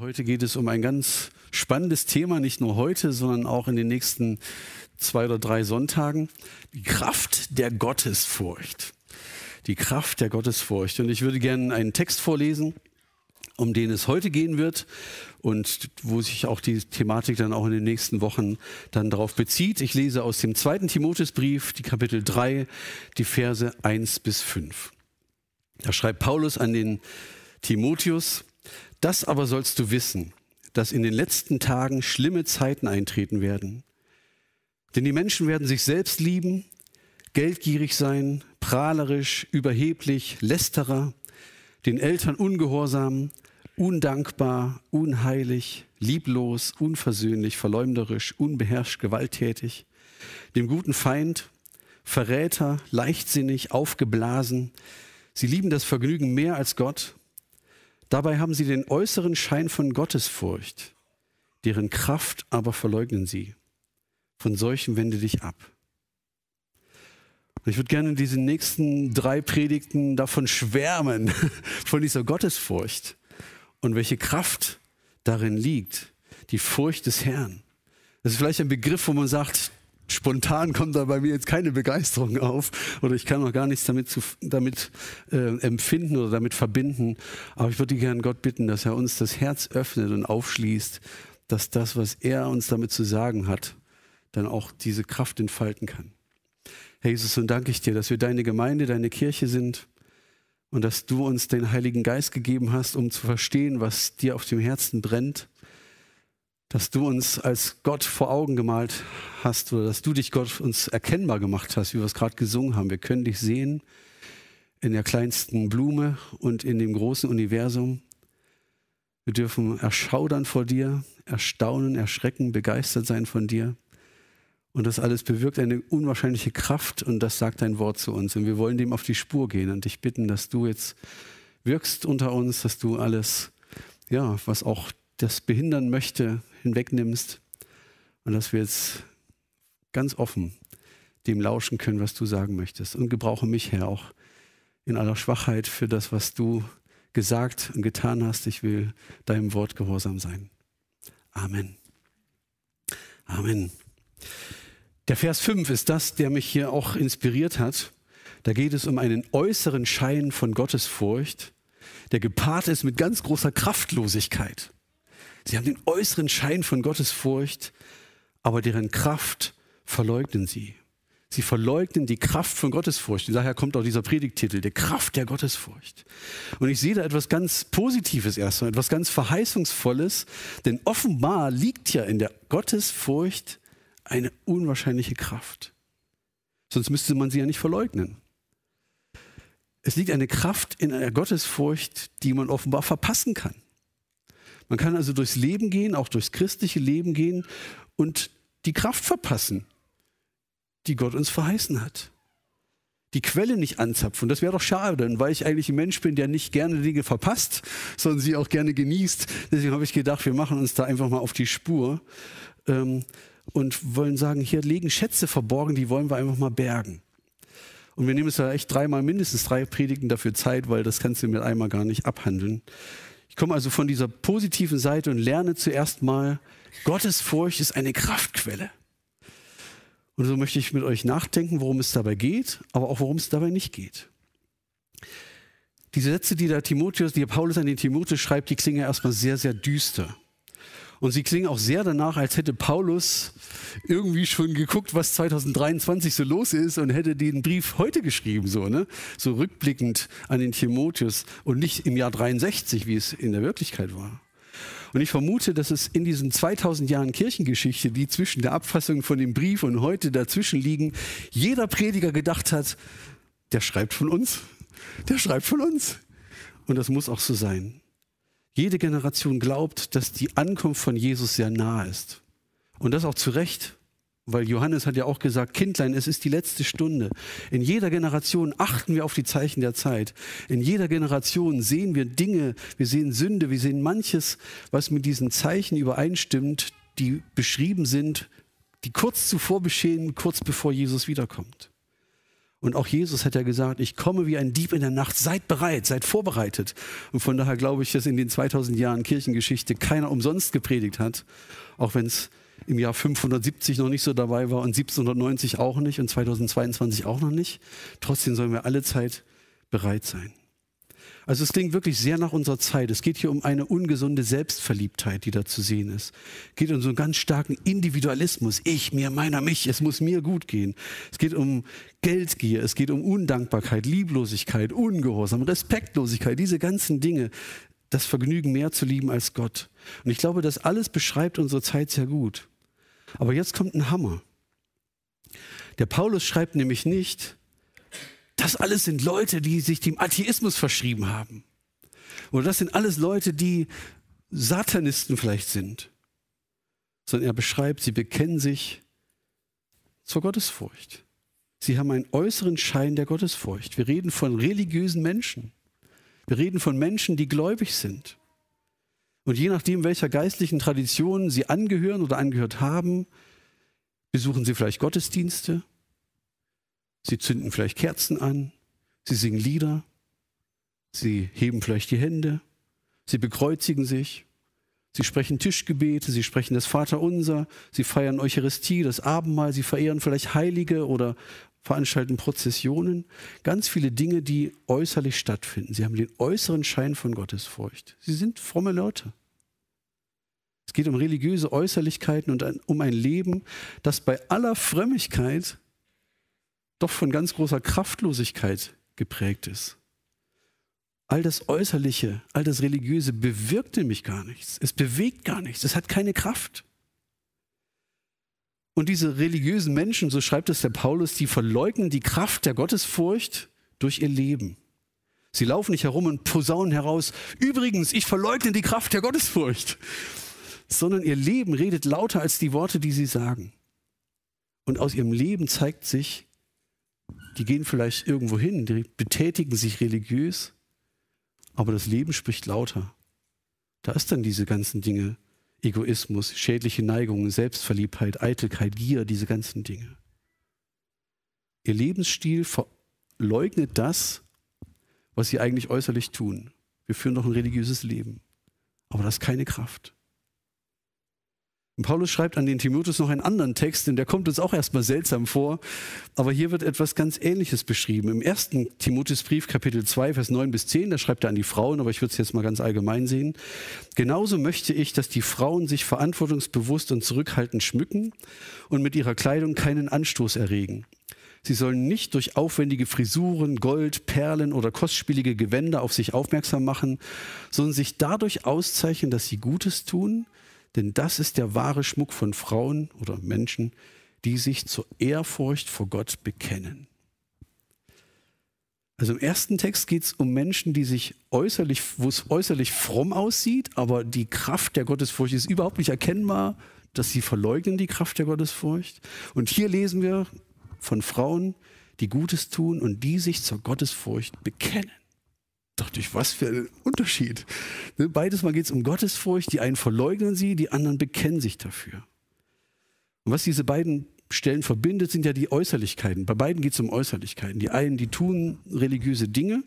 Heute geht es um ein ganz spannendes Thema, nicht nur heute, sondern auch in den nächsten zwei oder drei Sonntagen. Die Kraft der Gottesfurcht. Die Kraft der Gottesfurcht. Und ich würde gerne einen Text vorlesen, um den es heute gehen wird und wo sich auch die Thematik dann auch in den nächsten Wochen dann darauf bezieht. Ich lese aus dem zweiten Timotheusbrief, die Kapitel 3, die Verse 1 bis 5. Da schreibt Paulus an den Timotheus, das aber sollst du wissen, dass in den letzten Tagen schlimme Zeiten eintreten werden. Denn die Menschen werden sich selbst lieben, geldgierig sein, prahlerisch, überheblich, lästerer, den Eltern ungehorsam, undankbar, unheilig, lieblos, unversöhnlich, verleumderisch, unbeherrscht, gewalttätig, dem guten Feind, Verräter, leichtsinnig, aufgeblasen. Sie lieben das Vergnügen mehr als Gott Dabei haben sie den äußeren Schein von Gottesfurcht, deren Kraft aber verleugnen sie. Von solchen wende dich ab. ich würde gerne in diesen nächsten drei Predigten davon schwärmen, von dieser Gottesfurcht und welche Kraft darin liegt, die Furcht des Herrn. Das ist vielleicht ein Begriff, wo man sagt, spontan kommt da bei mir jetzt keine Begeisterung auf oder ich kann noch gar nichts damit, zu, damit äh, empfinden oder damit verbinden. Aber ich würde gerne Gott bitten, dass er uns das Herz öffnet und aufschließt, dass das, was er uns damit zu sagen hat, dann auch diese Kraft entfalten kann. Herr Jesus, und danke ich dir, dass wir deine Gemeinde, deine Kirche sind und dass du uns den Heiligen Geist gegeben hast, um zu verstehen, was dir auf dem Herzen brennt dass du uns als Gott vor Augen gemalt hast oder dass du dich Gott uns erkennbar gemacht hast, wie wir es gerade gesungen haben. Wir können dich sehen in der kleinsten Blume und in dem großen Universum. Wir dürfen erschaudern vor dir, erstaunen, erschrecken, begeistert sein von dir. Und das alles bewirkt eine unwahrscheinliche Kraft und das sagt dein Wort zu uns. Und wir wollen dem auf die Spur gehen und dich bitten, dass du jetzt wirkst unter uns, dass du alles, ja, was auch das behindern möchte, hinwegnimmst und dass wir jetzt ganz offen dem lauschen können, was du sagen möchtest. Und gebrauche mich, Herr, auch in aller Schwachheit für das, was du gesagt und getan hast. Ich will deinem Wort gehorsam sein. Amen. Amen. Der Vers 5 ist das, der mich hier auch inspiriert hat. Da geht es um einen äußeren Schein von Gottesfurcht, der gepaart ist mit ganz großer Kraftlosigkeit. Sie haben den äußeren Schein von Gottesfurcht, aber deren Kraft verleugnen sie. Sie verleugnen die Kraft von Gottesfurcht. Und daher kommt auch dieser Predigtitel, die Kraft der Gottesfurcht. Und ich sehe da etwas ganz Positives erstmal, etwas ganz Verheißungsvolles, denn offenbar liegt ja in der Gottesfurcht eine unwahrscheinliche Kraft. Sonst müsste man sie ja nicht verleugnen. Es liegt eine Kraft in einer Gottesfurcht, die man offenbar verpassen kann. Man kann also durchs Leben gehen, auch durchs christliche Leben gehen und die Kraft verpassen, die Gott uns verheißen hat. Die Quelle nicht anzapfen. Das wäre doch schade, weil ich eigentlich ein Mensch bin, der nicht gerne Dinge verpasst, sondern sie auch gerne genießt. Deswegen habe ich gedacht, wir machen uns da einfach mal auf die Spur ähm, und wollen sagen, hier liegen Schätze verborgen, die wollen wir einfach mal bergen. Und wir nehmen es ja echt dreimal, mindestens drei Predigten dafür Zeit, weil das kannst du mit einmal gar nicht abhandeln. Ich komme also von dieser positiven Seite und lerne zuerst mal, Gottes Furcht ist eine Kraftquelle. Und so möchte ich mit euch nachdenken, worum es dabei geht, aber auch worum es dabei nicht geht. Diese Sätze, die der Timotheus, die Paulus an den Timotheus schreibt, die klingen erstmal sehr, sehr düster. Und sie klingen auch sehr danach, als hätte Paulus irgendwie schon geguckt, was 2023 so los ist und hätte den Brief heute geschrieben, so, ne? So rückblickend an den Timotheus und nicht im Jahr 63, wie es in der Wirklichkeit war. Und ich vermute, dass es in diesen 2000 Jahren Kirchengeschichte, die zwischen der Abfassung von dem Brief und heute dazwischen liegen, jeder Prediger gedacht hat, der schreibt von uns, der schreibt von uns. Und das muss auch so sein. Jede Generation glaubt, dass die Ankunft von Jesus sehr nah ist. Und das auch zu Recht, weil Johannes hat ja auch gesagt, Kindlein, es ist die letzte Stunde. In jeder Generation achten wir auf die Zeichen der Zeit. In jeder Generation sehen wir Dinge, wir sehen Sünde, wir sehen manches, was mit diesen Zeichen übereinstimmt, die beschrieben sind, die kurz zuvor geschehen, kurz bevor Jesus wiederkommt. Und auch Jesus hat ja gesagt, ich komme wie ein Dieb in der Nacht, seid bereit, seid vorbereitet. Und von daher glaube ich, dass in den 2000 Jahren Kirchengeschichte keiner umsonst gepredigt hat, auch wenn es im Jahr 570 noch nicht so dabei war und 1790 auch nicht und 2022 auch noch nicht. Trotzdem sollen wir alle Zeit bereit sein. Also es klingt wirklich sehr nach unserer Zeit. Es geht hier um eine ungesunde Selbstverliebtheit, die da zu sehen ist. Es geht um so einen ganz starken Individualismus. Ich, mir, meiner, mich. Es muss mir gut gehen. Es geht um Geldgier. Es geht um Undankbarkeit, Lieblosigkeit, Ungehorsam, Respektlosigkeit. Diese ganzen Dinge. Das Vergnügen mehr zu lieben als Gott. Und ich glaube, das alles beschreibt unsere Zeit sehr gut. Aber jetzt kommt ein Hammer. Der Paulus schreibt nämlich nicht, das alles sind Leute, die sich dem Atheismus verschrieben haben. Oder das sind alles Leute, die Satanisten vielleicht sind. Sondern er beschreibt, sie bekennen sich zur Gottesfurcht. Sie haben einen äußeren Schein der Gottesfurcht. Wir reden von religiösen Menschen. Wir reden von Menschen, die gläubig sind. Und je nachdem, welcher geistlichen Tradition sie angehören oder angehört haben, besuchen sie vielleicht Gottesdienste, Sie zünden vielleicht Kerzen an, sie singen Lieder, sie heben vielleicht die Hände, sie bekreuzigen sich, sie sprechen Tischgebete, sie sprechen das Vaterunser, sie feiern Eucharistie, das Abendmahl, sie verehren vielleicht Heilige oder veranstalten Prozessionen. Ganz viele Dinge, die äußerlich stattfinden. Sie haben den äußeren Schein von Gottesfurcht. Sie sind fromme Leute. Es geht um religiöse Äußerlichkeiten und um ein Leben, das bei aller Frömmigkeit doch von ganz großer Kraftlosigkeit geprägt ist. All das Äußerliche, all das Religiöse bewirkt nämlich gar nichts. Es bewegt gar nichts. Es hat keine Kraft. Und diese religiösen Menschen, so schreibt es der Paulus, die verleugnen die Kraft der Gottesfurcht durch ihr Leben. Sie laufen nicht herum und posaunen heraus, übrigens, ich verleugne die Kraft der Gottesfurcht, sondern ihr Leben redet lauter als die Worte, die sie sagen. Und aus ihrem Leben zeigt sich, die gehen vielleicht irgendwo hin, die betätigen sich religiös, aber das Leben spricht lauter. Da ist dann diese ganzen Dinge, Egoismus, schädliche Neigungen, Selbstverliebtheit, Eitelkeit, Gier, diese ganzen Dinge. Ihr Lebensstil verleugnet das, was sie eigentlich äußerlich tun. Wir führen doch ein religiöses Leben, aber das ist keine Kraft. Und Paulus schreibt an den Timotheus noch einen anderen Text, denn der kommt uns auch erstmal seltsam vor. Aber hier wird etwas ganz Ähnliches beschrieben. Im ersten Timotheusbrief, Kapitel 2, Vers 9 bis 10, da schreibt er an die Frauen, aber ich würde es jetzt mal ganz allgemein sehen. Genauso möchte ich, dass die Frauen sich verantwortungsbewusst und zurückhaltend schmücken und mit ihrer Kleidung keinen Anstoß erregen. Sie sollen nicht durch aufwendige Frisuren, Gold, Perlen oder kostspielige Gewänder auf sich aufmerksam machen, sondern sich dadurch auszeichnen, dass sie Gutes tun, denn das ist der wahre Schmuck von Frauen oder Menschen, die sich zur Ehrfurcht vor Gott bekennen. Also im ersten Text geht es um Menschen, die sich äußerlich, wo es äußerlich fromm aussieht, aber die Kraft der Gottesfurcht ist überhaupt nicht erkennbar, dass sie verleugnen die Kraft der Gottesfurcht. Und hier lesen wir von Frauen, die Gutes tun und die sich zur Gottesfurcht bekennen dachte ich, was für ein Unterschied. Ne, beides Mal geht es um Gottesfurcht. Die einen verleugnen sie, die anderen bekennen sich dafür. Und was diese beiden Stellen verbindet, sind ja die Äußerlichkeiten. Bei beiden geht es um Äußerlichkeiten. Die einen, die tun religiöse Dinge.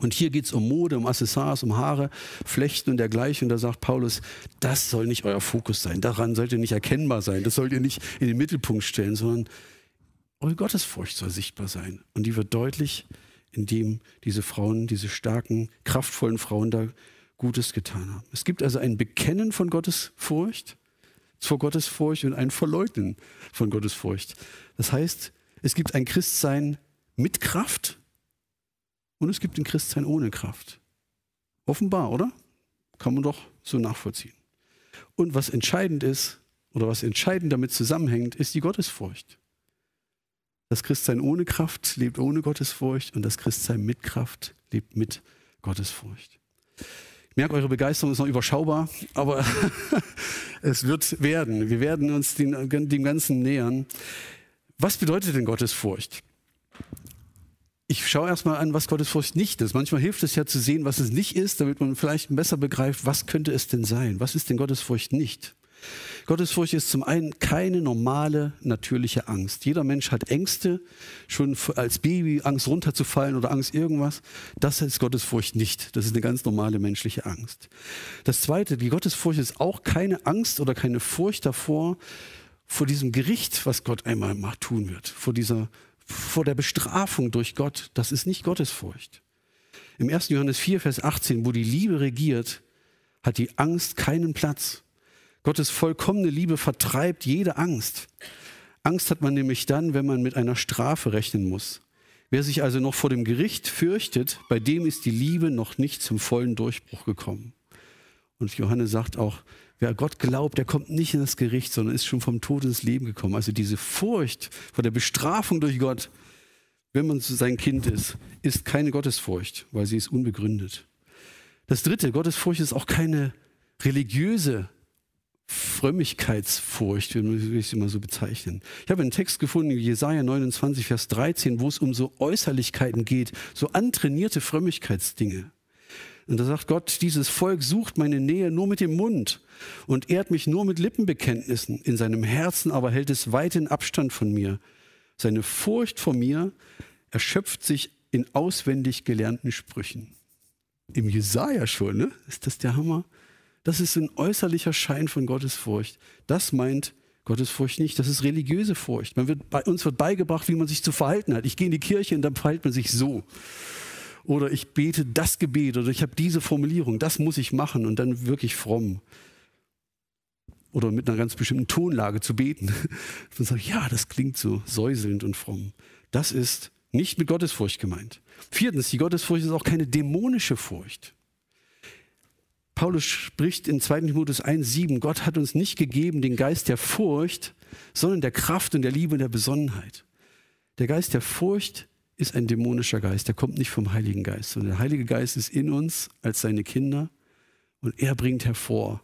Und hier geht es um Mode, um Accessoires, um Haare, Flechten und dergleichen. Und da sagt Paulus, das soll nicht euer Fokus sein. Daran sollt ihr nicht erkennbar sein. Das sollt ihr nicht in den Mittelpunkt stellen, sondern eure Gottesfurcht soll sichtbar sein. Und die wird deutlich, in dem diese Frauen, diese starken, kraftvollen Frauen da Gutes getan haben. Es gibt also ein Bekennen von Gottesfurcht zur Gottesfurcht und ein Verleugnen von Gottesfurcht. Das heißt, es gibt ein Christsein mit Kraft und es gibt ein Christsein ohne Kraft. Offenbar, oder? Kann man doch so nachvollziehen. Und was entscheidend ist, oder was entscheidend damit zusammenhängt, ist die Gottesfurcht. Das Christsein ohne Kraft lebt ohne Gottesfurcht und das Christsein mit Kraft lebt mit Gottesfurcht. Ich merke, eure Begeisterung ist noch überschaubar, aber es wird werden. Wir werden uns dem Ganzen nähern. Was bedeutet denn Gottesfurcht? Ich schaue erstmal an, was Gottesfurcht nicht ist. Manchmal hilft es ja zu sehen, was es nicht ist, damit man vielleicht besser begreift, was könnte es denn sein? Was ist denn Gottesfurcht nicht? Gottesfurcht ist zum einen keine normale, natürliche Angst. Jeder Mensch hat Ängste, schon als Baby Angst runterzufallen oder Angst irgendwas. Das ist Gottesfurcht nicht. Das ist eine ganz normale menschliche Angst. Das zweite, die Gottesfurcht ist auch keine Angst oder keine Furcht davor, vor diesem Gericht, was Gott einmal mal tun wird, vor dieser, vor der Bestrafung durch Gott. Das ist nicht Gottesfurcht. Im 1. Johannes 4, Vers 18, wo die Liebe regiert, hat die Angst keinen Platz. Gottes vollkommene Liebe vertreibt jede Angst. Angst hat man nämlich dann, wenn man mit einer Strafe rechnen muss. Wer sich also noch vor dem Gericht fürchtet, bei dem ist die Liebe noch nicht zum vollen Durchbruch gekommen. Und Johannes sagt auch, wer Gott glaubt, der kommt nicht in das Gericht, sondern ist schon vom Tod ins Leben gekommen. Also diese Furcht vor der Bestrafung durch Gott, wenn man sein Kind ist, ist keine Gottesfurcht, weil sie ist unbegründet. Das dritte, Gottesfurcht ist auch keine religiöse Frömmigkeitsfurcht, will ich es immer so bezeichnen. Ich habe einen Text gefunden, Jesaja 29, Vers 13, wo es um so Äußerlichkeiten geht, so antrainierte Frömmigkeitsdinge. Und da sagt Gott, dieses Volk sucht meine Nähe nur mit dem Mund und ehrt mich nur mit Lippenbekenntnissen. In seinem Herzen aber hält es weiten Abstand von mir. Seine Furcht vor mir erschöpft sich in auswendig gelernten Sprüchen. Im Jesaja schon, ne? Ist das der Hammer? Das ist ein äußerlicher Schein von Gottesfurcht. Das meint Gottesfurcht nicht. Das ist religiöse Furcht. Man wird, bei uns wird beigebracht, wie man sich zu verhalten hat. Ich gehe in die Kirche und dann verhält man sich so. Oder ich bete das Gebet oder ich habe diese Formulierung. Das muss ich machen und dann wirklich fromm. Oder mit einer ganz bestimmten Tonlage zu beten. Und sagen, ja, das klingt so säuselnd und fromm. Das ist nicht mit Gottesfurcht gemeint. Viertens, die Gottesfurcht ist auch keine dämonische Furcht. Paulus spricht in 2. Timotheus 1,7, Gott hat uns nicht gegeben den Geist der Furcht, sondern der Kraft und der Liebe und der Besonnenheit. Der Geist der Furcht ist ein dämonischer Geist, der kommt nicht vom Heiligen Geist, sondern der Heilige Geist ist in uns als seine Kinder und er bringt hervor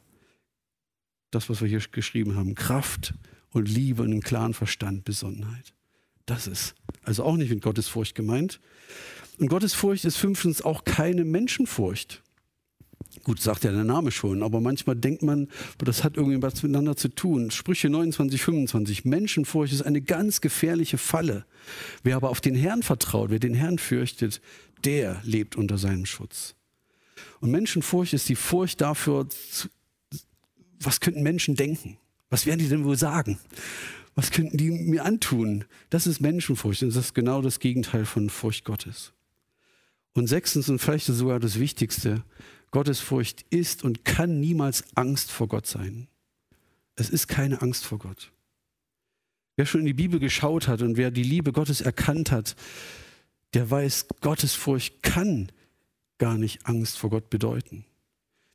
das, was wir hier geschrieben haben, Kraft und Liebe und einen klaren Verstand, Besonnenheit. Das ist also auch nicht mit Gottesfurcht gemeint. Und Gottesfurcht ist fünftens auch keine Menschenfurcht. Gut, sagt ja der Name schon, aber manchmal denkt man, das hat irgendwie was miteinander zu tun. Sprüche 29, 25. Menschenfurcht ist eine ganz gefährliche Falle. Wer aber auf den Herrn vertraut, wer den Herrn fürchtet, der lebt unter seinem Schutz. Und Menschenfurcht ist die Furcht dafür, was könnten Menschen denken? Was werden die denn wohl sagen? Was könnten die mir antun? Das ist Menschenfurcht und das ist genau das Gegenteil von Furcht Gottes. Und sechstens und vielleicht sogar das Wichtigste, Gottesfurcht ist und kann niemals Angst vor Gott sein. Es ist keine Angst vor Gott. Wer schon in die Bibel geschaut hat und wer die Liebe Gottes erkannt hat, der weiß, Gottesfurcht kann gar nicht Angst vor Gott bedeuten.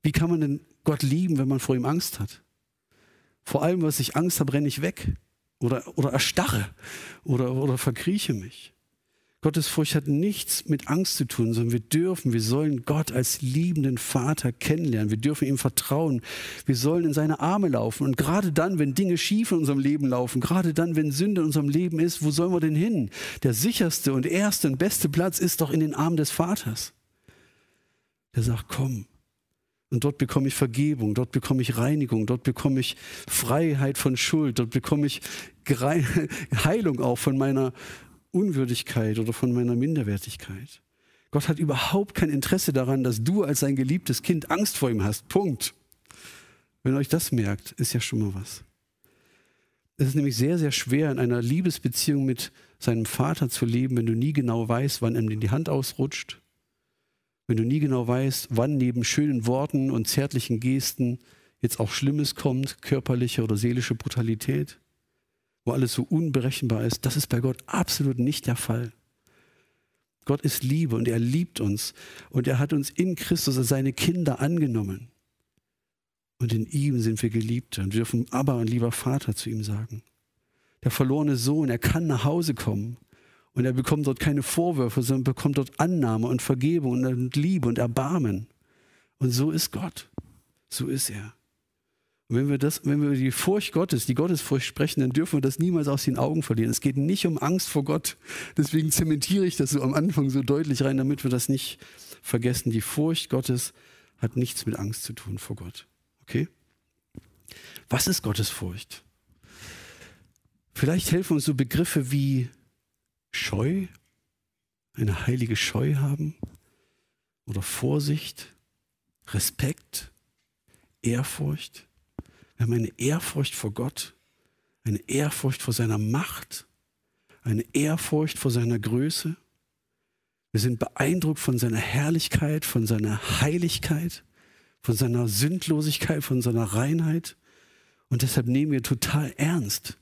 Wie kann man denn Gott lieben, wenn man vor ihm Angst hat? Vor allem, was ich Angst habe, renne ich weg oder, oder erstarre oder, oder verkrieche mich. Gottesfurcht hat nichts mit Angst zu tun, sondern wir dürfen, wir sollen Gott als liebenden Vater kennenlernen. Wir dürfen ihm vertrauen. Wir sollen in seine Arme laufen. Und gerade dann, wenn Dinge schief in unserem Leben laufen, gerade dann, wenn Sünde in unserem Leben ist, wo sollen wir denn hin? Der sicherste und erste und beste Platz ist doch in den Armen des Vaters. Der sagt, komm. Und dort bekomme ich Vergebung, dort bekomme ich Reinigung, dort bekomme ich Freiheit von Schuld, dort bekomme ich Heilung auch von meiner Unwürdigkeit oder von meiner Minderwertigkeit. Gott hat überhaupt kein Interesse daran, dass du als sein geliebtes Kind Angst vor ihm hast. Punkt. Wenn euch das merkt, ist ja schon mal was. Es ist nämlich sehr, sehr schwer, in einer Liebesbeziehung mit seinem Vater zu leben, wenn du nie genau weißt, wann ihm die Hand ausrutscht, wenn du nie genau weißt, wann neben schönen Worten und zärtlichen Gesten jetzt auch Schlimmes kommt, körperliche oder seelische Brutalität wo alles so unberechenbar ist. Das ist bei Gott absolut nicht der Fall. Gott ist Liebe und er liebt uns und er hat uns in Christus als seine Kinder angenommen. Und in ihm sind wir Geliebte und dürfen aber ein lieber Vater zu ihm sagen. Der verlorene Sohn, er kann nach Hause kommen und er bekommt dort keine Vorwürfe, sondern bekommt dort Annahme und Vergebung und Liebe und Erbarmen. Und so ist Gott. So ist er. Und wenn wir, das, wenn wir über die Furcht Gottes, die Gottesfurcht sprechen, dann dürfen wir das niemals aus den Augen verlieren. Es geht nicht um Angst vor Gott. Deswegen zementiere ich das so am Anfang so deutlich rein, damit wir das nicht vergessen. Die Furcht Gottes hat nichts mit Angst zu tun vor Gott. Okay? Was ist Gottesfurcht? Vielleicht helfen uns so Begriffe wie Scheu, eine heilige Scheu haben oder Vorsicht, Respekt, Ehrfurcht. Wir haben eine Ehrfurcht vor Gott, eine Ehrfurcht vor seiner Macht, eine Ehrfurcht vor seiner Größe. Wir sind beeindruckt von seiner Herrlichkeit, von seiner Heiligkeit, von seiner Sündlosigkeit, von seiner Reinheit. Und deshalb nehmen wir total ernst,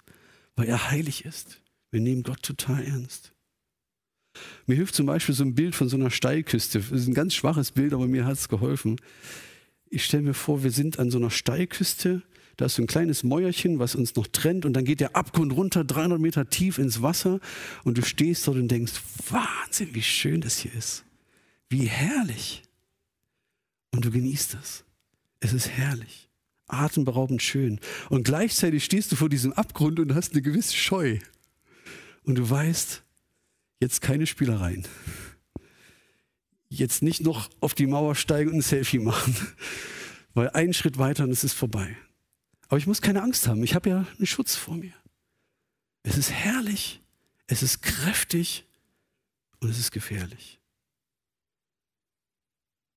weil er heilig ist. Wir nehmen Gott total ernst. Mir hilft zum Beispiel so ein Bild von so einer Steilküste. Das ist ein ganz schwaches Bild, aber mir hat es geholfen. Ich stelle mir vor, wir sind an so einer Steilküste. Da ist so ein kleines Mäuerchen, was uns noch trennt. Und dann geht der Abgrund runter, 300 Meter tief ins Wasser. Und du stehst dort und denkst, Wahnsinn, wie schön das hier ist. Wie herrlich. Und du genießt das. Es ist herrlich. Atemberaubend schön. Und gleichzeitig stehst du vor diesem Abgrund und hast eine gewisse Scheu. Und du weißt, jetzt keine Spielereien. Jetzt nicht noch auf die Mauer steigen und ein Selfie machen, weil einen Schritt weiter und es ist vorbei. Aber ich muss keine Angst haben. Ich habe ja einen Schutz vor mir. Es ist herrlich, es ist kräftig und es ist gefährlich.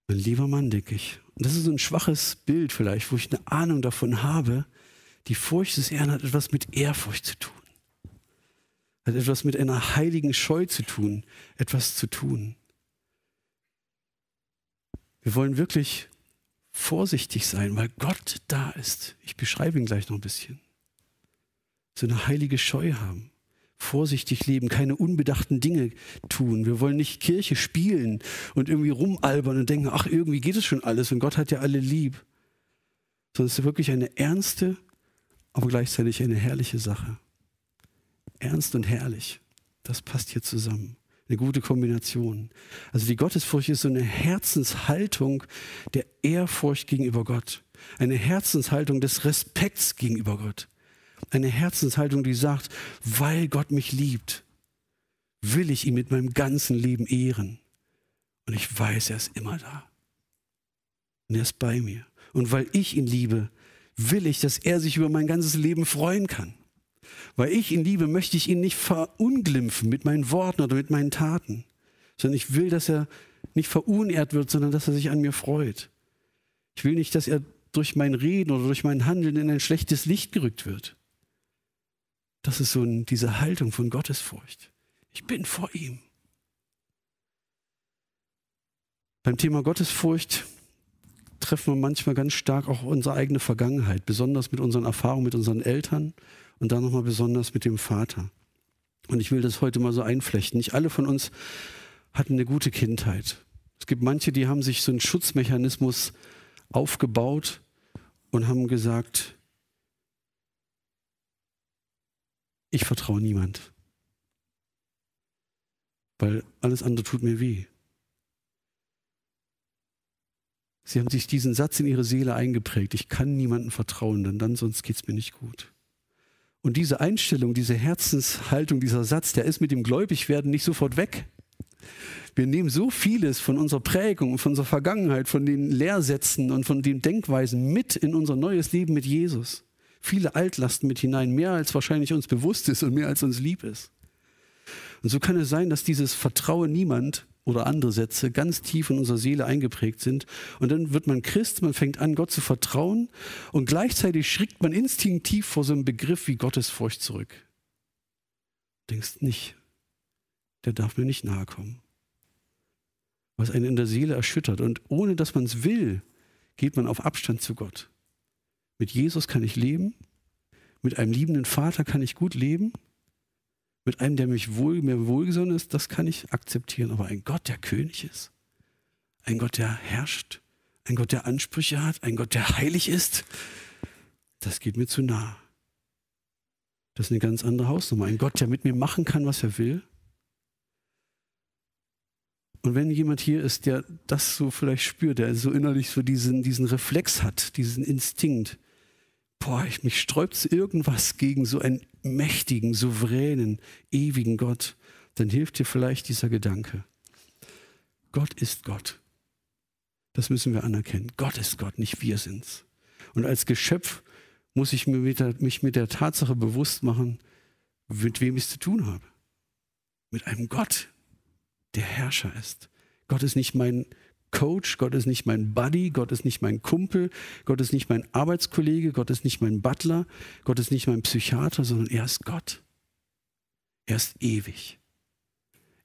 Mein lieber Mann, denke ich. Und das ist so ein schwaches Bild vielleicht, wo ich eine Ahnung davon habe. Die Furcht des Herrn hat etwas mit Ehrfurcht zu tun. Hat etwas mit einer heiligen Scheu zu tun, etwas zu tun. Wir wollen wirklich vorsichtig sein, weil Gott da ist. Ich beschreibe ihn gleich noch ein bisschen. So eine heilige Scheu haben vorsichtig leben, keine unbedachten Dinge tun. Wir wollen nicht Kirche spielen und irgendwie rumalbern und denken, ach, irgendwie geht es schon alles und Gott hat ja alle lieb. Sondern es ist wirklich eine ernste, aber gleichzeitig eine herrliche Sache. Ernst und herrlich, das passt hier zusammen. Eine gute Kombination. Also die Gottesfurcht ist so eine Herzenshaltung der Ehrfurcht gegenüber Gott. Eine Herzenshaltung des Respekts gegenüber Gott. Eine Herzenshaltung, die sagt, weil Gott mich liebt, will ich ihn mit meinem ganzen Leben ehren. Und ich weiß, er ist immer da. Und er ist bei mir. Und weil ich ihn liebe, will ich, dass er sich über mein ganzes Leben freuen kann. Weil ich ihn liebe, möchte ich ihn nicht verunglimpfen mit meinen Worten oder mit meinen Taten, sondern ich will, dass er nicht verunehrt wird, sondern dass er sich an mir freut. Ich will nicht, dass er durch mein Reden oder durch mein Handeln in ein schlechtes Licht gerückt wird. Das ist so diese Haltung von Gottesfurcht. Ich bin vor ihm. Beim Thema Gottesfurcht treffen wir manchmal ganz stark auch unsere eigene Vergangenheit, besonders mit unseren Erfahrungen mit unseren Eltern und dann nochmal besonders mit dem Vater. Und ich will das heute mal so einflechten. Nicht alle von uns hatten eine gute Kindheit. Es gibt manche, die haben sich so einen Schutzmechanismus aufgebaut und haben gesagt, ich vertraue niemand. Weil alles andere tut mir weh. Sie haben sich diesen Satz in ihre Seele eingeprägt. Ich kann niemandem vertrauen, denn dann sonst geht es mir nicht gut. Und diese Einstellung, diese Herzenshaltung, dieser Satz, der ist mit dem Gläubigwerden nicht sofort weg. Wir nehmen so vieles von unserer Prägung von unserer Vergangenheit, von den Lehrsätzen und von den Denkweisen mit in unser neues Leben mit Jesus viele Altlasten mit hinein, mehr als wahrscheinlich uns bewusst ist und mehr als uns lieb ist. Und so kann es sein, dass dieses Vertraue niemand oder andere Sätze ganz tief in unserer Seele eingeprägt sind. Und dann wird man Christ, man fängt an, Gott zu vertrauen und gleichzeitig schrickt man instinktiv vor so einem Begriff wie Gottesfurcht zurück. Denkst nicht, der darf mir nicht nahe kommen. Was einen in der Seele erschüttert. Und ohne dass man es will, geht man auf Abstand zu Gott. Mit Jesus kann ich leben. Mit einem liebenden Vater kann ich gut leben. Mit einem, der mich wohl, mir wohlgesonnen ist, das kann ich akzeptieren. Aber ein Gott, der König ist, ein Gott, der herrscht, ein Gott, der Ansprüche hat, ein Gott, der heilig ist, das geht mir zu nah. Das ist eine ganz andere Hausnummer. Ein Gott, der mit mir machen kann, was er will. Und wenn jemand hier ist, der das so vielleicht spürt, der so innerlich so diesen, diesen Reflex hat, diesen Instinkt, boah, ich, mich sträubt irgendwas gegen so einen mächtigen, souveränen, ewigen Gott, dann hilft dir vielleicht dieser Gedanke. Gott ist Gott. Das müssen wir anerkennen. Gott ist Gott, nicht wir sind's. Und als Geschöpf muss ich mich mit der Tatsache bewusst machen, mit wem ich es zu tun habe. Mit einem Gott, der Herrscher ist. Gott ist nicht mein Coach, Gott ist nicht mein Buddy, Gott ist nicht mein Kumpel, Gott ist nicht mein Arbeitskollege, Gott ist nicht mein Butler, Gott ist nicht mein Psychiater, sondern er ist Gott. Er ist ewig.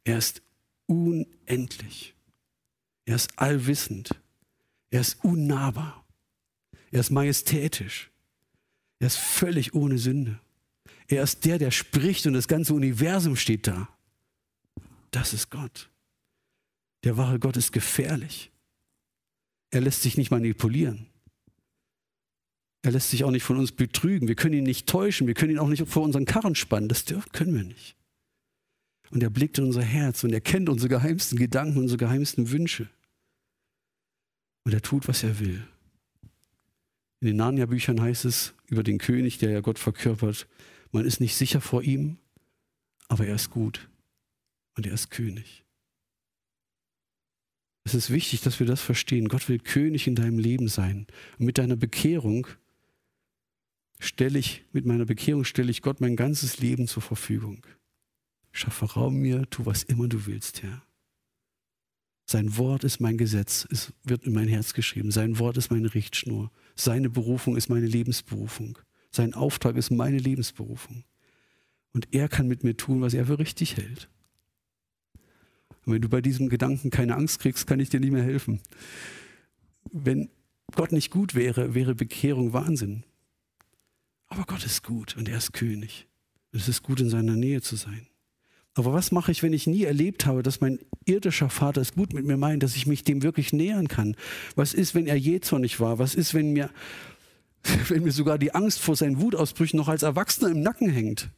Er ist unendlich. Er ist allwissend. Er ist unnahbar. Er ist majestätisch. Er ist völlig ohne Sünde. Er ist der, der spricht und das ganze Universum steht da. Das ist Gott. Der wahre Gott ist gefährlich. Er lässt sich nicht manipulieren. Er lässt sich auch nicht von uns betrügen. Wir können ihn nicht täuschen. Wir können ihn auch nicht vor unseren Karren spannen. Das können wir nicht. Und er blickt in unser Herz und er kennt unsere geheimsten Gedanken, unsere geheimsten Wünsche. Und er tut, was er will. In den Narnia-Büchern heißt es über den König, der ja Gott verkörpert, man ist nicht sicher vor ihm, aber er ist gut und er ist König. Es ist wichtig, dass wir das verstehen. Gott will König in deinem Leben sein. Und mit deiner Bekehrung stelle ich, mit meiner Bekehrung stelle ich Gott mein ganzes Leben zur Verfügung. Schaffe Raum mir, tu was immer du willst, Herr. Sein Wort ist mein Gesetz, es wird in mein Herz geschrieben. Sein Wort ist meine Richtschnur. Seine Berufung ist meine Lebensberufung. Sein Auftrag ist meine Lebensberufung. Und er kann mit mir tun, was er für richtig hält. Und wenn du bei diesem Gedanken keine Angst kriegst, kann ich dir nicht mehr helfen. Wenn Gott nicht gut wäre, wäre Bekehrung Wahnsinn. Aber Gott ist gut und er ist König. Es ist gut, in seiner Nähe zu sein. Aber was mache ich, wenn ich nie erlebt habe, dass mein irdischer Vater es gut mit mir meint, dass ich mich dem wirklich nähern kann? Was ist, wenn er jähzornig war? Was ist, wenn mir, wenn mir sogar die Angst vor seinen Wutausbrüchen noch als Erwachsener im Nacken hängt?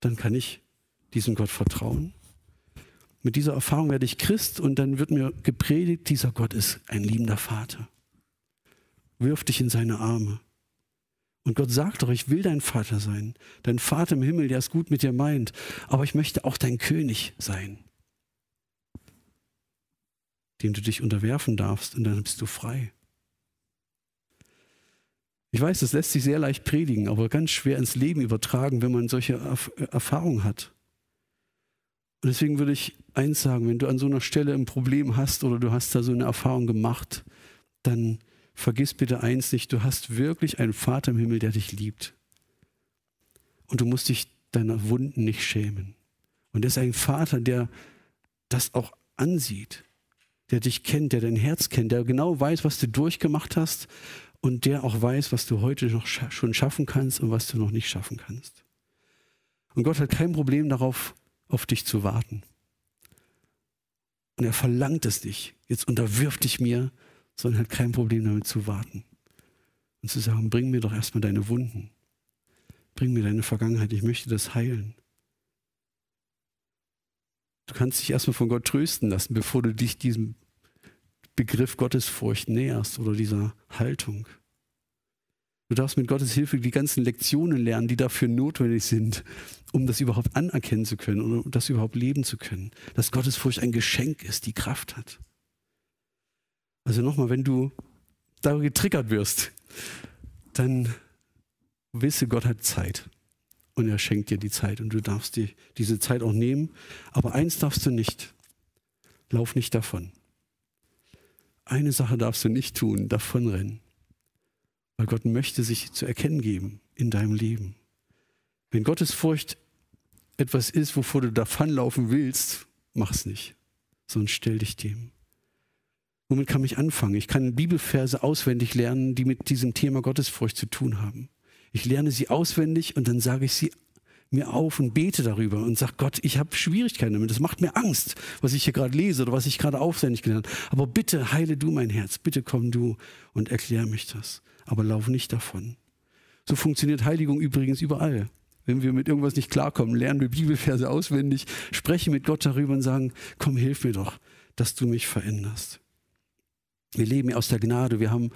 Dann kann ich diesem Gott vertrauen. Mit dieser Erfahrung werde ich Christ und dann wird mir gepredigt, dieser Gott ist ein liebender Vater. Wirf dich in seine Arme. Und Gott sagt doch, ich will dein Vater sein. Dein Vater im Himmel, der es gut mit dir meint. Aber ich möchte auch dein König sein, dem du dich unterwerfen darfst und dann bist du frei. Ich weiß, das lässt sich sehr leicht predigen, aber ganz schwer ins Leben übertragen, wenn man solche Erfahrungen hat. Und deswegen würde ich eins sagen, wenn du an so einer Stelle ein Problem hast oder du hast da so eine Erfahrung gemacht, dann vergiss bitte eins nicht, du hast wirklich einen Vater im Himmel, der dich liebt. Und du musst dich deiner Wunden nicht schämen. Und er ist ein Vater, der das auch ansieht, der dich kennt, der dein Herz kennt, der genau weiß, was du durchgemacht hast und der auch weiß, was du heute noch schon schaffen kannst und was du noch nicht schaffen kannst. Und Gott hat kein Problem darauf, auf dich zu warten. Und er verlangt es nicht. Jetzt unterwirf dich mir sondern hat kein Problem damit zu warten und zu sagen, bring mir doch erstmal deine Wunden, bring mir deine Vergangenheit, ich möchte das heilen. Du kannst dich erstmal von Gott trösten lassen, bevor du dich diesem Begriff Gottesfurcht näherst oder dieser Haltung. Du darfst mit Gottes Hilfe die ganzen Lektionen lernen, die dafür notwendig sind, um das überhaupt anerkennen zu können und das überhaupt leben zu können. Dass Gottesfurcht ein Geschenk ist, die Kraft hat. Also nochmal, wenn du da getriggert wirst, dann wisse, Gott hat Zeit. Und er schenkt dir die Zeit und du darfst dir diese Zeit auch nehmen. Aber eins darfst du nicht. Lauf nicht davon. Eine Sache darfst du nicht tun, davonrennen. Weil Gott möchte sich zu erkennen geben in deinem Leben. Wenn Gottes Furcht etwas ist, wovor du davonlaufen willst, mach es nicht, sondern stell dich dem. Womit kann ich anfangen? Ich kann Bibelverse auswendig lernen, die mit diesem Thema Gottesfurcht zu tun haben. Ich lerne sie auswendig und dann sage ich sie mir auf und bete darüber und sage, Gott, ich habe Schwierigkeiten damit. Das macht mir Angst, was ich hier gerade lese oder was ich gerade aufwendig gelernt habe. Aber bitte heile du mein Herz. Bitte komm du und erklär mich das. Aber lauf nicht davon. So funktioniert Heiligung übrigens überall. Wenn wir mit irgendwas nicht klarkommen, lernen wir Bibelverse auswendig, sprechen mit Gott darüber und sagen, komm, hilf mir doch, dass du mich veränderst. Wir leben aus der Gnade. Wir haben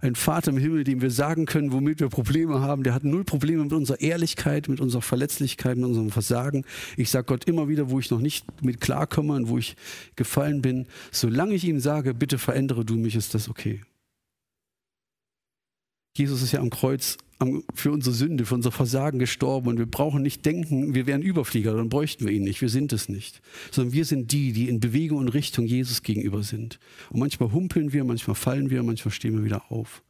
einen Vater im Himmel, dem wir sagen können, womit wir Probleme haben. Der hat null Probleme mit unserer Ehrlichkeit, mit unserer Verletzlichkeit, mit unserem Versagen. Ich sage Gott immer wieder, wo ich noch nicht mit klarkomme und wo ich gefallen bin. Solange ich ihm sage, bitte verändere du mich, ist das okay. Jesus ist ja am Kreuz für unsere Sünde, für unser Versagen gestorben und wir brauchen nicht denken, wir wären Überflieger, dann bräuchten wir ihn nicht. Wir sind es nicht. Sondern wir sind die, die in Bewegung und Richtung Jesus gegenüber sind. Und manchmal humpeln wir, manchmal fallen wir, manchmal stehen wir wieder auf.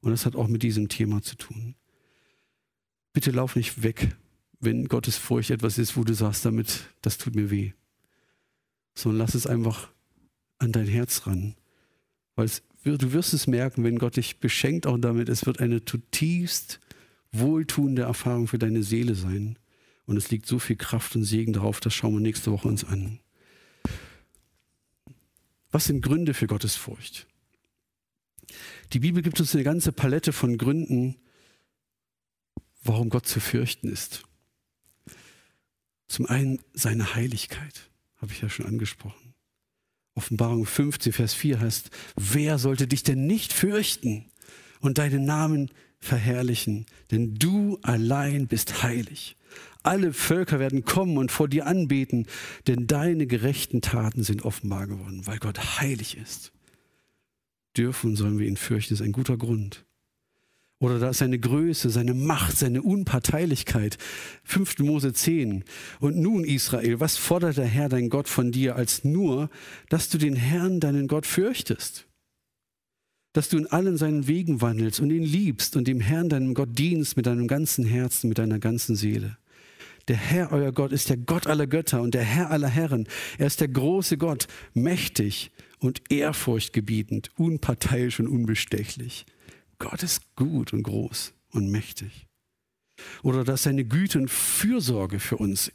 Und das hat auch mit diesem Thema zu tun. Bitte lauf nicht weg, wenn Gottes Furcht etwas ist, wo du sagst, damit, das tut mir weh. Sondern lass es einfach an dein Herz ran. Weil es, du wirst es merken, wenn Gott dich beschenkt auch damit, es wird eine zutiefst wohltuende Erfahrung für deine Seele sein. Und es liegt so viel Kraft und Segen darauf, das schauen wir nächste Woche uns an. Was sind Gründe für Gottes Furcht? Die Bibel gibt uns eine ganze Palette von Gründen, warum Gott zu fürchten ist. Zum einen seine Heiligkeit, habe ich ja schon angesprochen. Offenbarung 15, Vers 4 heißt, wer sollte dich denn nicht fürchten und deinen Namen verherrlichen? Denn du allein bist heilig. Alle Völker werden kommen und vor dir anbeten, denn deine gerechten Taten sind offenbar geworden, weil Gott heilig ist. Dürfen sollen wir ihn fürchten, ist ein guter Grund. Oder da ist seine Größe, seine Macht, seine Unparteilichkeit. 5. Mose 10. Und nun, Israel, was fordert der Herr, dein Gott, von dir, als nur, dass du den Herrn, deinen Gott, fürchtest? Dass du in allen seinen Wegen wandelst und ihn liebst und dem Herrn, deinem Gott, dienst mit deinem ganzen Herzen, mit deiner ganzen Seele. Der Herr, euer Gott, ist der Gott aller Götter und der Herr aller Herren. Er ist der große Gott, mächtig und ehrfurchtgebietend, unparteiisch und unbestechlich. Gott ist gut und groß und mächtig. Oder dass seine Güte und Fürsorge für uns.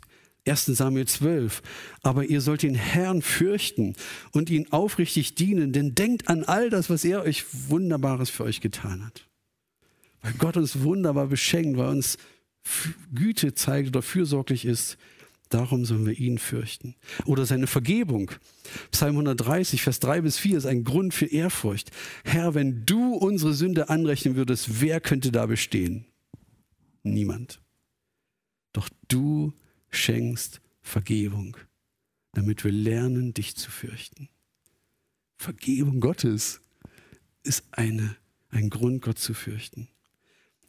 1 Samuel 12. Aber ihr sollt den Herrn fürchten und ihn aufrichtig dienen, denn denkt an all das, was er euch Wunderbares für euch getan hat. Weil Gott uns wunderbar beschenkt, weil uns Güte zeigt oder fürsorglich ist, Darum sollen wir ihn fürchten. Oder seine Vergebung. Psalm 130, Vers 3 bis 4 ist ein Grund für Ehrfurcht. Herr, wenn du unsere Sünde anrechnen würdest, wer könnte da bestehen? Niemand. Doch du schenkst Vergebung, damit wir lernen, dich zu fürchten. Vergebung Gottes ist eine, ein Grund, Gott zu fürchten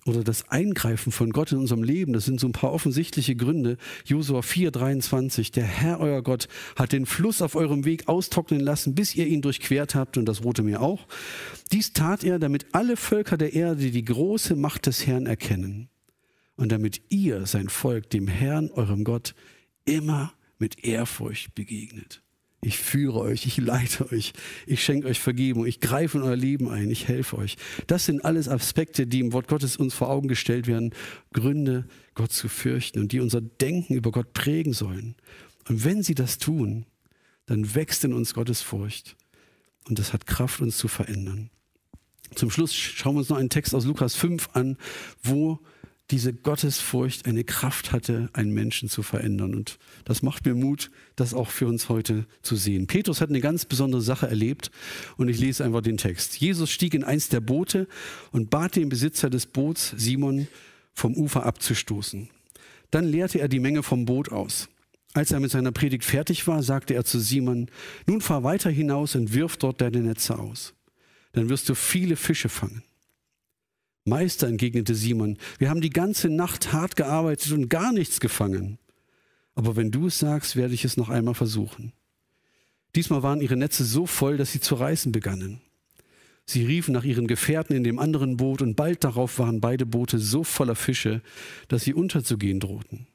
oder das Eingreifen von Gott in unserem Leben, das sind so ein paar offensichtliche Gründe. Josua 4, 23, der Herr, euer Gott, hat den Fluss auf eurem Weg austrocknen lassen, bis ihr ihn durchquert habt und das Rote Meer auch. Dies tat er, damit alle Völker der Erde die große Macht des Herrn erkennen und damit ihr, sein Volk, dem Herrn, eurem Gott, immer mit Ehrfurcht begegnet. Ich führe euch, ich leite euch, ich schenke euch Vergebung, ich greife in euer Leben ein, ich helfe euch. Das sind alles Aspekte, die im Wort Gottes uns vor Augen gestellt werden, Gründe, Gott zu fürchten und die unser Denken über Gott prägen sollen. Und wenn sie das tun, dann wächst in uns Gottes Furcht und das hat Kraft, uns zu verändern. Zum Schluss schauen wir uns noch einen Text aus Lukas 5 an, wo diese Gottesfurcht eine Kraft hatte, einen Menschen zu verändern. Und das macht mir Mut, das auch für uns heute zu sehen. Petrus hat eine ganz besondere Sache erlebt und ich lese einfach den Text. Jesus stieg in eins der Boote und bat den Besitzer des Boots, Simon, vom Ufer abzustoßen. Dann leerte er die Menge vom Boot aus. Als er mit seiner Predigt fertig war, sagte er zu Simon, nun fahr weiter hinaus und wirf dort deine Netze aus. Dann wirst du viele Fische fangen. Meister, entgegnete Simon, wir haben die ganze Nacht hart gearbeitet und gar nichts gefangen. Aber wenn du es sagst, werde ich es noch einmal versuchen. Diesmal waren ihre Netze so voll, dass sie zu reißen begannen. Sie riefen nach ihren Gefährten in dem anderen Boot und bald darauf waren beide Boote so voller Fische, dass sie unterzugehen drohten.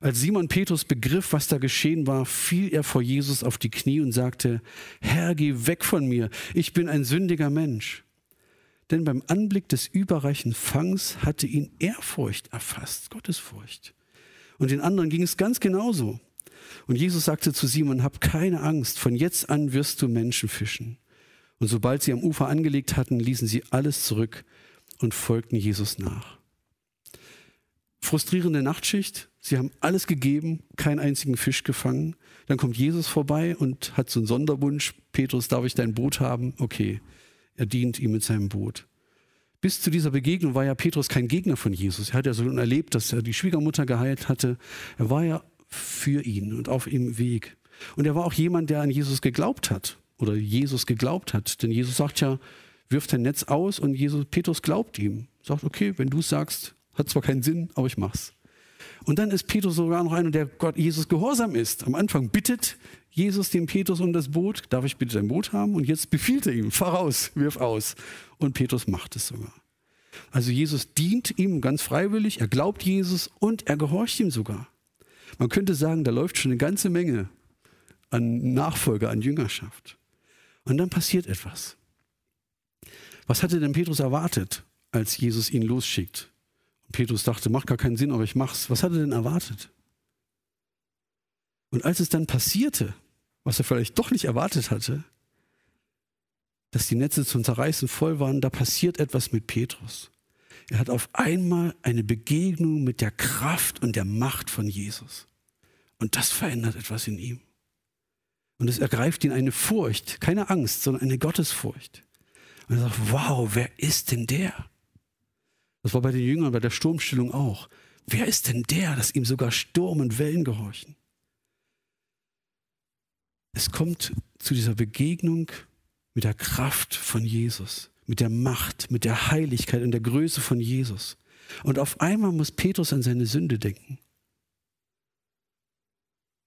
Als Simon Petrus begriff, was da geschehen war, fiel er vor Jesus auf die Knie und sagte, Herr, geh weg von mir, ich bin ein sündiger Mensch denn beim Anblick des überreichen Fangs hatte ihn Ehrfurcht erfasst, Gottesfurcht. Und den anderen ging es ganz genauso. Und Jesus sagte zu Simon, hab keine Angst, von jetzt an wirst du Menschen fischen. Und sobald sie am Ufer angelegt hatten, ließen sie alles zurück und folgten Jesus nach. Frustrierende Nachtschicht, sie haben alles gegeben, keinen einzigen Fisch gefangen. Dann kommt Jesus vorbei und hat so einen Sonderwunsch, Petrus, darf ich dein Boot haben? Okay, er dient ihm mit seinem Boot. Bis zu dieser Begegnung war ja Petrus kein Gegner von Jesus. Er hat ja so erlebt, dass er die Schwiegermutter geheilt hatte. Er war ja für ihn und auf ihm Weg. Und er war auch jemand, der an Jesus geglaubt hat oder Jesus geglaubt hat. Denn Jesus sagt ja, wirft ein Netz aus und Jesus, Petrus glaubt ihm. Sagt, okay, wenn du es sagst, hat zwar keinen Sinn, aber ich mach's. Und dann ist Petrus sogar noch einer, der Gott Jesus gehorsam ist. Am Anfang bittet Jesus den Petrus um das Boot. Darf ich bitte dein Boot haben? Und jetzt befiehlt er ihm, fahr raus, wirf aus. Und Petrus macht es sogar. Also Jesus dient ihm ganz freiwillig, er glaubt Jesus und er gehorcht ihm sogar. Man könnte sagen, da läuft schon eine ganze Menge an Nachfolge, an Jüngerschaft. Und dann passiert etwas. Was hatte denn Petrus erwartet, als Jesus ihn losschickt? Petrus dachte, macht gar keinen Sinn, aber ich mach's. Was hat er denn erwartet? Und als es dann passierte, was er vielleicht doch nicht erwartet hatte, dass die Netze zum Zerreißen voll waren, da passiert etwas mit Petrus. Er hat auf einmal eine Begegnung mit der Kraft und der Macht von Jesus. Und das verändert etwas in ihm. Und es ergreift ihn eine Furcht, keine Angst, sondern eine Gottesfurcht. Und er sagt, wow, wer ist denn der? Das war bei den Jüngern, bei der Sturmstillung auch. Wer ist denn der, dass ihm sogar Sturm und Wellen gehorchen? Es kommt zu dieser Begegnung mit der Kraft von Jesus, mit der Macht, mit der Heiligkeit und der Größe von Jesus. Und auf einmal muss Petrus an seine Sünde denken.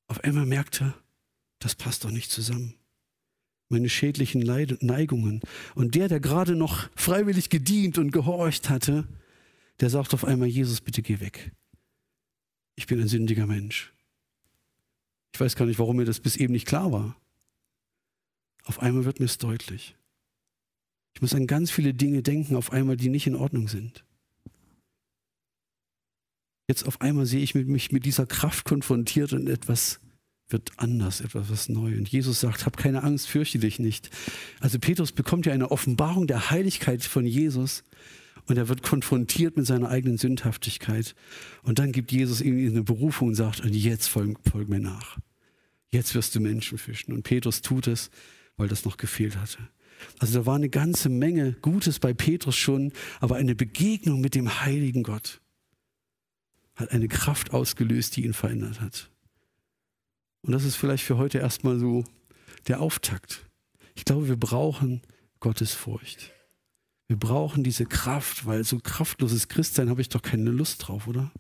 Auf einmal merkt er, das passt doch nicht zusammen meine schädlichen Neigungen. Und der, der gerade noch freiwillig gedient und gehorcht hatte, der sagt auf einmal, Jesus, bitte geh weg. Ich bin ein sündiger Mensch. Ich weiß gar nicht, warum mir das bis eben nicht klar war. Auf einmal wird mir es deutlich. Ich muss an ganz viele Dinge denken, auf einmal, die nicht in Ordnung sind. Jetzt auf einmal sehe ich mich mit dieser Kraft konfrontiert und etwas wird anders, etwas was neu. Und Jesus sagt, hab keine Angst, fürchte dich nicht. Also Petrus bekommt ja eine Offenbarung der Heiligkeit von Jesus und er wird konfrontiert mit seiner eigenen Sündhaftigkeit. Und dann gibt Jesus ihm eine Berufung und sagt, und jetzt folg, folg mir nach. Jetzt wirst du Menschen fischen. Und Petrus tut es, weil das noch gefehlt hatte. Also da war eine ganze Menge Gutes bei Petrus schon, aber eine Begegnung mit dem heiligen Gott hat eine Kraft ausgelöst, die ihn verändert hat. Und das ist vielleicht für heute erstmal so der Auftakt. Ich glaube, wir brauchen Gottes Furcht. Wir brauchen diese Kraft, weil so kraftloses Christsein habe ich doch keine Lust drauf, oder?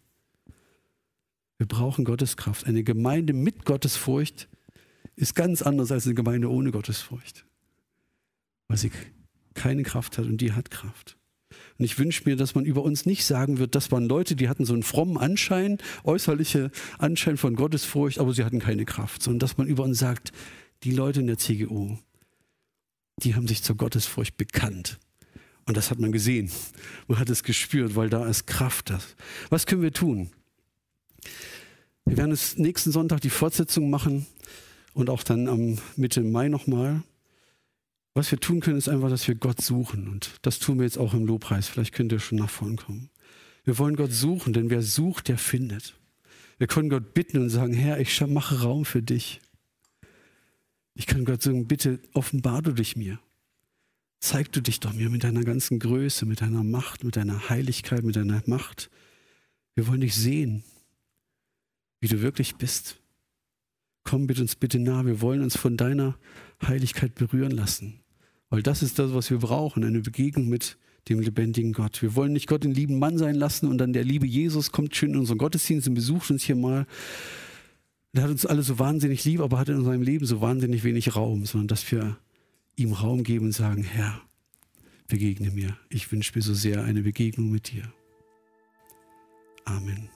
Wir brauchen Gottes Kraft. Eine Gemeinde mit Gottes Furcht ist ganz anders als eine Gemeinde ohne Gottes Furcht. Weil sie keine Kraft hat und die hat Kraft. Und ich wünsche mir, dass man über uns nicht sagen wird, das waren Leute, die hatten so einen frommen Anschein, äußerliche Anschein von Gottesfurcht, aber sie hatten keine Kraft, sondern dass man über uns sagt, die Leute in der CGO, die haben sich zur Gottesfurcht bekannt. Und das hat man gesehen. Man hat es gespürt, weil da ist Kraft. Das. Was können wir tun? Wir werden es nächsten Sonntag die Fortsetzung machen und auch dann am Mitte Mai nochmal. Was wir tun können, ist einfach, dass wir Gott suchen. Und das tun wir jetzt auch im Lobpreis. Vielleicht könnt ihr schon nach vorn kommen. Wir wollen Gott suchen, denn wer sucht, der findet. Wir können Gott bitten und sagen, Herr, ich mache Raum für dich. Ich kann Gott sagen, bitte offenbar du dich mir. Zeig du dich doch mir mit deiner ganzen Größe, mit deiner Macht, mit deiner Heiligkeit, mit deiner Macht. Wir wollen dich sehen, wie du wirklich bist. Komm bitte uns bitte nah. Wir wollen uns von deiner Heiligkeit berühren lassen. Weil das ist das, was wir brauchen, eine Begegnung mit dem lebendigen Gott. Wir wollen nicht Gott den lieben Mann sein lassen und dann der liebe Jesus kommt schön in unseren Gottesdienst und besucht uns hier mal. Er hat uns alle so wahnsinnig lieb, aber hat in unserem Leben so wahnsinnig wenig Raum, sondern dass wir ihm Raum geben und sagen, Herr, begegne mir. Ich wünsche mir so sehr eine Begegnung mit dir. Amen.